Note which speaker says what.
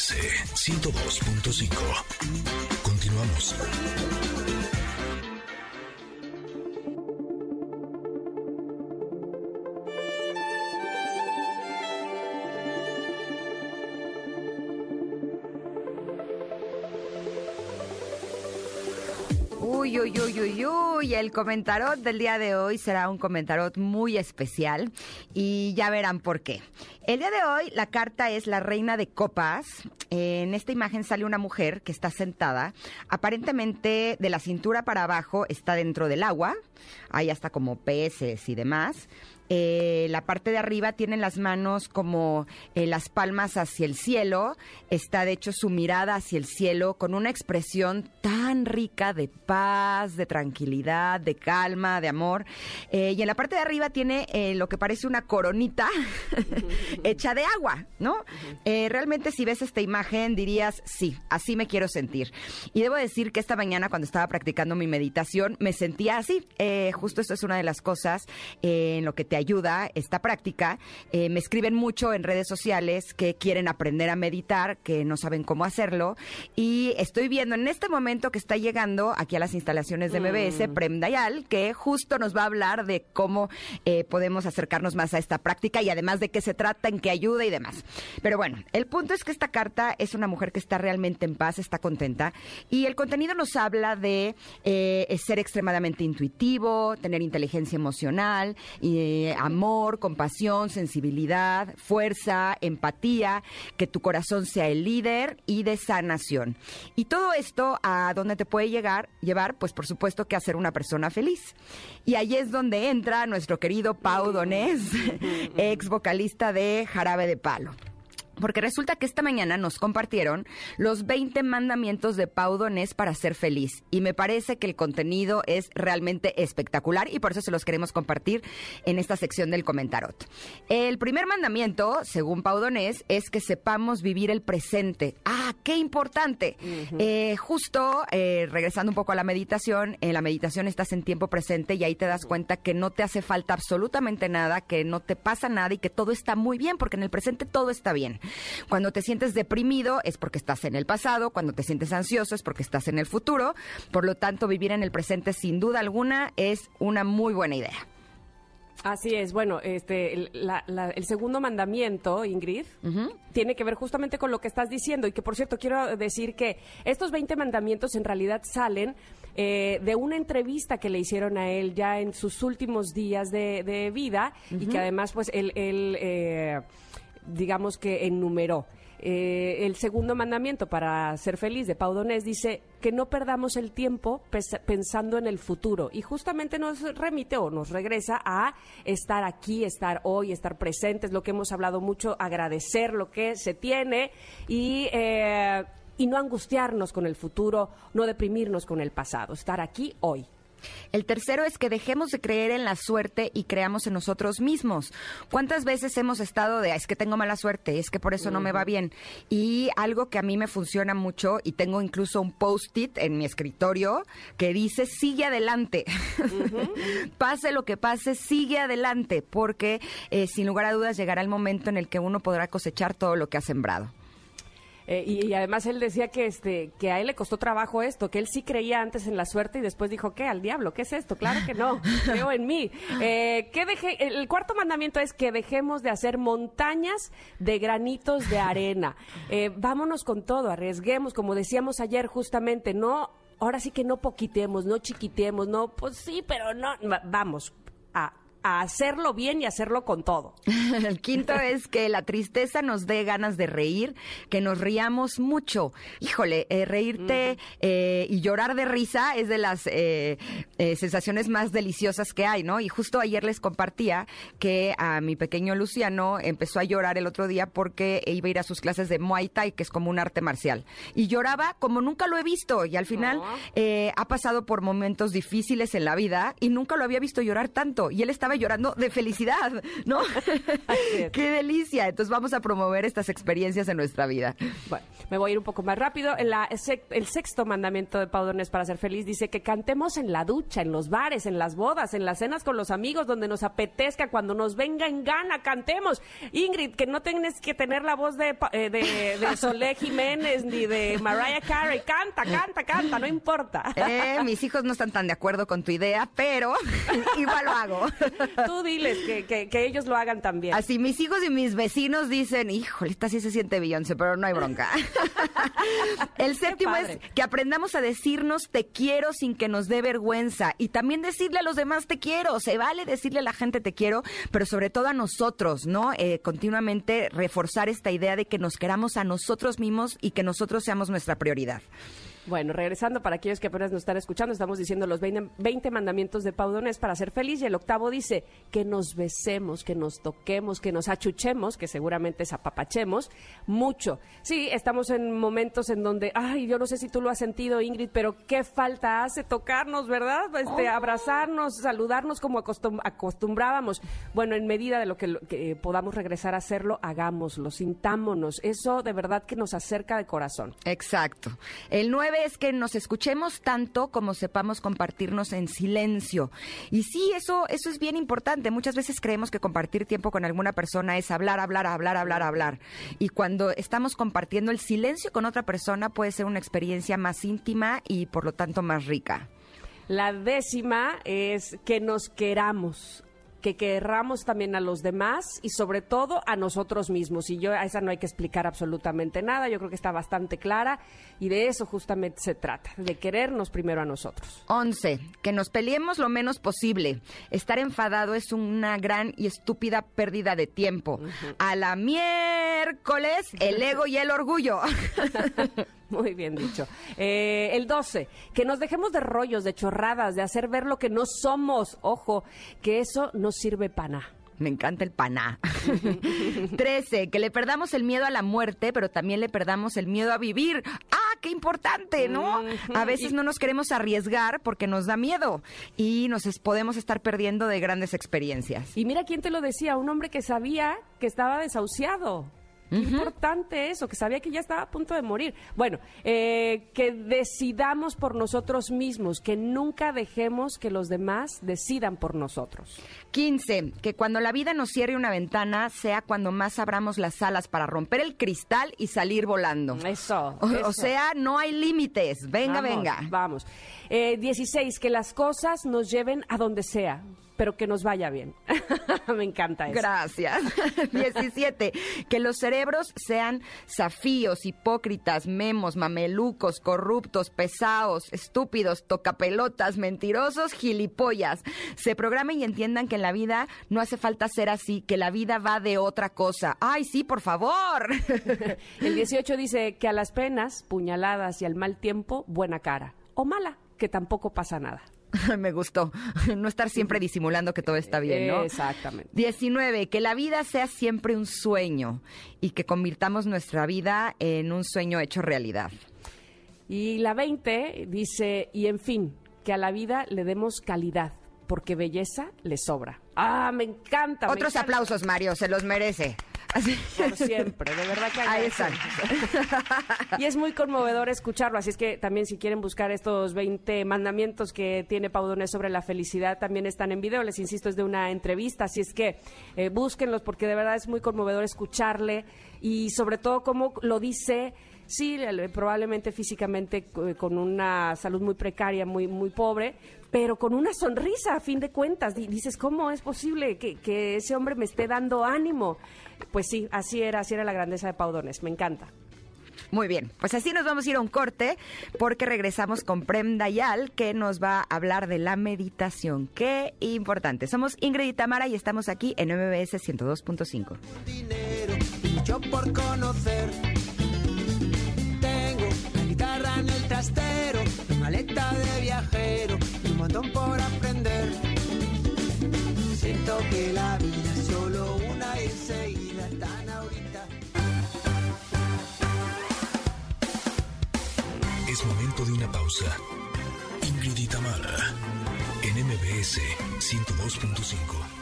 Speaker 1: MBS 102.5. Continuamos.
Speaker 2: Uy, uy, uy, uy, uy, el comentarot del día de hoy será un comentarot muy especial y ya verán por qué. El día de hoy la carta es la reina de copas. En esta imagen sale una mujer que está sentada. Aparentemente de la cintura para abajo está dentro del agua. Hay hasta como peces y demás. Eh, la parte de arriba tiene las manos como eh, las palmas hacia el cielo. Está de hecho su mirada hacia el cielo con una expresión tan rica de paz, de tranquilidad, de calma, de amor. Eh, y en la parte de arriba tiene lo que parece una coronita hecha de agua, ¿no? realmente si ves esta imagen dirías, sí, así me quiero sentir. Y debo decir que esta mañana cuando estaba practicando mi meditación me sentía así. justo esto es una de las cosas en lo que te ayuda esta práctica. Eh, me escriben mucho en redes sociales que quieren aprender a meditar, que no saben cómo hacerlo. Y estoy viendo en este momento que está llegando aquí a las instalaciones de MBS, mm. Prem Dayal, que justo nos va a hablar de cómo eh, podemos acercarnos más a esta práctica y además de qué se trata, en qué ayuda y demás. Pero bueno, el punto es que esta carta es una mujer que está realmente en paz, está contenta. Y el contenido nos habla de eh, ser extremadamente intuitivo, tener inteligencia emocional, y amor, compasión, sensibilidad, fuerza, empatía, que tu corazón sea el líder y de sanación. Y todo esto a dónde te puede llegar, llevar, pues por supuesto que a ser una persona feliz. Y ahí es donde entra nuestro querido Pau Donés, ex vocalista de Jarabe de Palo. Porque resulta que esta mañana nos compartieron los 20 mandamientos de Pau Donés para ser feliz. Y me parece que el contenido es realmente espectacular y por eso se los queremos compartir en esta sección del comentarot. El primer mandamiento, según Pau Donés, es que sepamos vivir el presente. ¡Ah, qué importante! Eh, justo, eh, regresando un poco a la meditación, en la meditación estás en tiempo presente y ahí te das cuenta que no te hace falta absolutamente nada, que no te pasa nada y que todo está muy bien, porque en el presente todo está bien. Cuando te sientes deprimido es porque estás en el pasado, cuando te sientes ansioso es porque estás en el futuro. Por lo tanto, vivir en el presente sin duda alguna es una muy buena idea.
Speaker 3: Así es, bueno, este, el, segundo mandamiento, Ingrid, tiene que ver justamente con lo que estás diciendo. Y que, por cierto, quiero decir que estos 20 mandamientos en realidad salen eh, de una entrevista que le hicieron a él ya en sus últimos días de, vida. Y que además, pues, él... Eh, digamos que enumeró. Eh, el segundo mandamiento para ser feliz de Pau Donés dice que no perdamos el tiempo pensando en el futuro y justamente nos remite o nos regresa a estar aquí, estar hoy, estar presentes, lo que hemos hablado mucho, agradecer lo que se tiene y... Eh, y no angustiarnos con el futuro, no deprimirnos con el pasado, estar aquí hoy.
Speaker 2: El tercero es que dejemos de creer en la suerte y creamos en nosotros mismos. ¿Cuántas veces hemos estado de, es que tengo mala suerte, es que por eso no me va bien? Y algo que a mí me funciona mucho y tengo incluso un post-it en mi escritorio que dice, sigue adelante. pase lo que pase, sigue adelante, porque eh, sin lugar a dudas llegará el momento en el que uno podrá cosechar todo lo que ha sembrado.
Speaker 3: Eh, y, además él decía que este que a él le costó trabajo esto, que él sí creía antes en la suerte y después dijo, ¿qué? ¿Al diablo? ¿Qué es esto? Claro que no, creo en mí. Eh, ¿qué deje, el cuarto mandamiento es que dejemos de hacer montañas de granitos de arena. Eh, vámonos con todo, arriesguemos, como decíamos ayer justamente, no ahora sí que no poquitemos, no chiquitemos, no, pues sí, pero no, vamos, a hacerlo bien y hacerlo con todo.
Speaker 2: El quinto es que la tristeza nos dé ganas de reír, que nos riamos mucho. Híjole, eh, reírte eh, y llorar de risa es de las eh, sensaciones más deliciosas que hay, ¿no? Y justo ayer les compartía que a mi pequeño Luciano empezó a llorar el otro día porque iba a ir a sus clases de Muay Thai, que es como un arte marcial. Y lloraba como nunca lo he visto. Y al final ha pasado por momentos difíciles en la vida y nunca lo había visto llorar tanto. Y él estaba estaba llorando de felicidad, ¿no? Qué delicia. Entonces vamos a promover estas experiencias en nuestra vida.
Speaker 3: Bueno, me voy a ir un poco más rápido. En la, el sexto mandamiento de Pau Donés para ser feliz dice que cantemos en la ducha, en los bares, en las bodas, en las cenas con los amigos, donde nos apetezca, cuando nos venga en gana, cantemos. Ingrid, que no tienes que tener la voz de, eh, de, de Solé Jiménez ni de Mariah Carey. Canta, canta, canta, no importa.
Speaker 2: Eh, mis hijos no están tan de acuerdo con tu idea, pero igual lo hago.
Speaker 3: Tú diles que, que, ellos lo hagan también.
Speaker 2: Así, mis hijos y mis vecinos dicen, híjole, esta sí se siente Beyoncé, pero no hay bronca. El séptimo es que aprendamos a decirnos te quiero sin que nos dé vergüenza y también decirle a los demás te quiero. Se vale decirle a la gente te quiero, pero sobre todo a nosotros, ¿no? Eh, continuamente reforzar esta idea de que nos queramos a nosotros mismos y que nosotros seamos nuestra prioridad.
Speaker 3: Bueno, regresando para aquellos que apenas nos están escuchando, estamos diciendo los 20, mandamientos de Paudones para ser feliz y el octavo dice que nos besemos, que nos toquemos, que nos achuchemos, que seguramente es apapachemos mucho. Sí, estamos en momentos en donde, ay, yo no sé si tú lo has sentido, Ingrid, pero qué falta hace tocarnos, ¿verdad? Este, oh. abrazarnos, saludarnos como acostumbrábamos. Bueno, en medida de lo que, que podamos regresar a hacerlo, hagámoslo, sintámonos. Eso de verdad que nos acerca de corazón.
Speaker 2: Exacto. El nueve es que nos escuchemos tanto como sepamos compartirnos en silencio. Y sí, eso, eso es bien importante. Muchas veces creemos que compartir tiempo con alguna persona es hablar, hablar, hablar, hablar, hablar. Y cuando estamos compartiendo el silencio con otra persona puede ser una experiencia más íntima y por lo tanto más rica.
Speaker 3: La décima es que nos queramos que querramos también a los demás y sobre todo a nosotros mismos. Y yo a esa no hay que explicar absolutamente nada, yo creo que está bastante clara y de eso justamente se trata, de querernos primero a nosotros.
Speaker 2: 11. Que nos peleemos lo menos posible. Estar enfadado es una gran y estúpida pérdida de tiempo. A la miércoles, el ego y el orgullo.
Speaker 3: Muy bien dicho. Eh, el 12, que nos dejemos de rollos, de chorradas, de hacer ver lo que no somos. Ojo, que eso no sirve para nada.
Speaker 2: Me encanta el paná. 13. Que le perdamos el miedo a la muerte, pero también le perdamos el miedo a vivir. ¡Ah, qué importante, ¿no? A veces no nos queremos arriesgar porque nos da miedo y nos podemos estar perdiendo de grandes experiencias.
Speaker 3: Y mira quién te lo decía, un hombre que sabía que estaba desahuciado importante eso, que sabía que ya estaba a punto de morir. Bueno, eh, que decidamos por nosotros mismos, que nunca dejemos que los demás decidan por nosotros.
Speaker 2: 15. Que cuando la vida nos cierre una ventana, sea cuando más abramos las alas para romper el cristal y salir volando.
Speaker 3: Eso.
Speaker 2: O, sea, no hay límites. Venga, venga.
Speaker 3: Vamos. Eh, 16. Que las cosas nos lleven a donde sea pero que nos vaya bien. Me encanta eso.
Speaker 2: Gracias. 17. Que los cerebros sean zafíos, hipócritas, memos, mamelucos, corruptos, pesados, estúpidos, tocapelotas, mentirosos, gilipollas. Se programen y entiendan que en la vida no hace falta ser así, que la vida va de otra cosa. Ay, sí, por favor.
Speaker 3: El 18 dice que a las penas, puñaladas y al mal tiempo, buena cara. O mala, que tampoco pasa nada.
Speaker 2: Me gustó. No estar siempre disimulando que todo está bien, ¿no?
Speaker 3: Exactamente.
Speaker 2: 19. Que la vida sea siempre un sueño y que convirtamos nuestra vida en un sueño hecho realidad.
Speaker 3: Y la 20 dice, y en fin, que a la vida le demos calidad, porque belleza le sobra. Ah, me encanta.
Speaker 2: Otros aplausos, Mario, se los merece.
Speaker 3: Por siempre, de verdad que
Speaker 2: Ahí están.
Speaker 3: y es muy conmovedor escucharlo, así es que también si quieren buscar estos 20 mandamientos que tiene Paudones sobre la felicidad, también están en video, les insisto, es de una entrevista, así es que eh, búsquenlos porque de verdad es muy conmovedor escucharle y sobre todo cómo lo dice sí, probablemente físicamente eh, con una salud muy precaria, muy, muy pobre, pero con una sonrisa a fin de cuentas. Dices, ¿cómo es posible que, que ese hombre me esté dando ánimo? Pues sí, así era, así era la grandeza de Paudones. Me encanta.
Speaker 2: Muy bien, pues así nos vamos a ir a un corte porque regresamos con Prem Dayal que nos va a hablar de la meditación. Qué importante. Somos Ingrid y Tamara y estamos aquí en MBS 102.5. Dinero, por conocer. Trastero, maleta de viajero un montón por aprender. Siento que la vida es solo una y enseguida tan ahorita.
Speaker 1: Es momento de una pausa. Ingrid y en MBS 102.5.